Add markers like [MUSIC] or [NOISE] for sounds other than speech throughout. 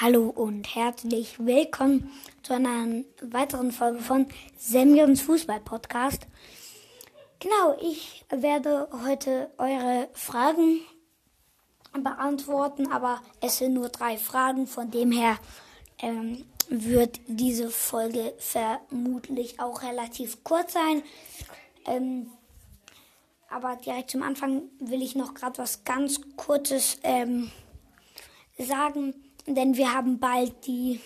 Hallo und herzlich willkommen zu einer weiteren Folge von Semjons Fußball Podcast. Genau, ich werde heute eure Fragen beantworten, aber es sind nur drei Fragen, von dem her ähm, wird diese Folge vermutlich auch relativ kurz sein. Ähm, aber direkt zum Anfang will ich noch gerade was ganz Kurzes ähm, sagen, denn wir haben bald die.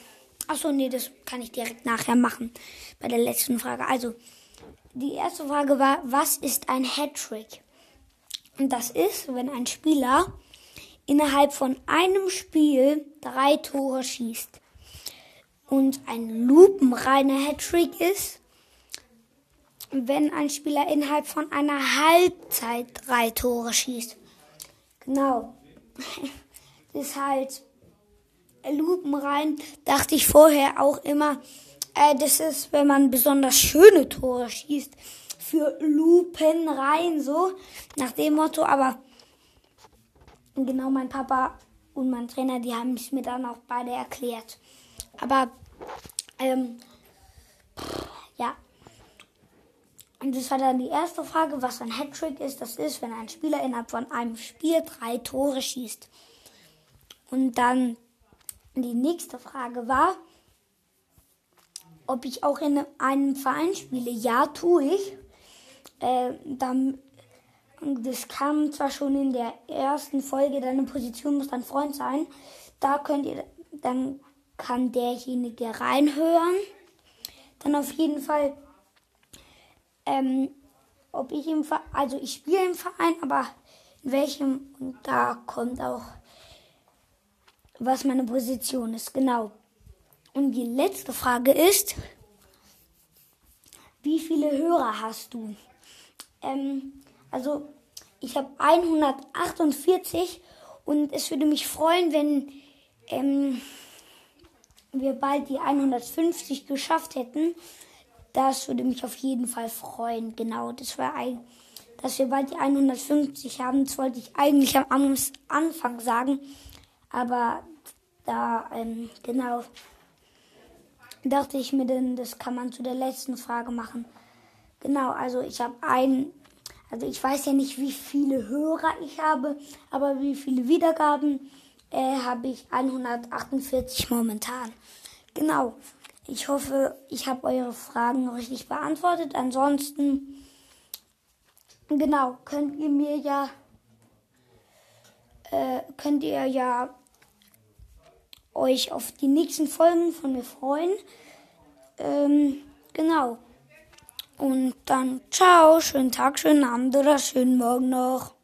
Achso, nee, das kann ich direkt nachher machen bei der letzten Frage. Also, die erste Frage war, was ist ein Hattrick? Und das ist, wenn ein Spieler innerhalb von einem Spiel drei Tore schießt. Und ein lupenreiner Hattrick ist, wenn ein Spieler innerhalb von einer Halbzeit drei Tore schießt. Genau. [LAUGHS] Das ist halt lupenrein, dachte ich vorher auch immer, äh, das ist, wenn man besonders schöne Tore schießt. Für lupenrein so, nach dem Motto, aber genau mein Papa und mein Trainer, die haben es mir dann auch beide erklärt. Aber ähm, ja. Und das war dann die erste Frage, was ein Hattrick ist. Das ist, wenn ein Spieler innerhalb von einem Spiel drei Tore schießt. Und dann die nächste Frage war, ob ich auch in einem Verein spiele. Ja, tue ich. Äh, dann, das kam zwar schon in der ersten Folge, deine Position muss dein Freund sein. Da könnt ihr, dann kann derjenige reinhören. Dann auf jeden Fall, ähm, ob ich im Verein, also ich spiele im Verein, aber in welchem, und da kommt auch, was meine Position ist, genau. Und die letzte Frage ist, wie viele Hörer hast du? Ähm, also ich habe 148 und es würde mich freuen, wenn ähm, wir bald die 150 geschafft hätten. Das würde mich auf jeden Fall freuen. Genau, das war ein, dass wir bald die 150 haben. Das wollte ich eigentlich am Anfang sagen, aber da ähm, genau dachte ich mir, denn das kann man zu der letzten Frage machen. Genau, also ich habe ein, also ich weiß ja nicht, wie viele Hörer ich habe, aber wie viele Wiedergaben äh, habe ich 148 momentan. Genau. Ich hoffe, ich habe eure Fragen richtig beantwortet. Ansonsten, genau, könnt ihr mir ja, äh, könnt ihr ja euch auf die nächsten Folgen von mir freuen. Ähm, genau. Und dann ciao, schönen Tag, schönen Abend oder schönen Morgen noch.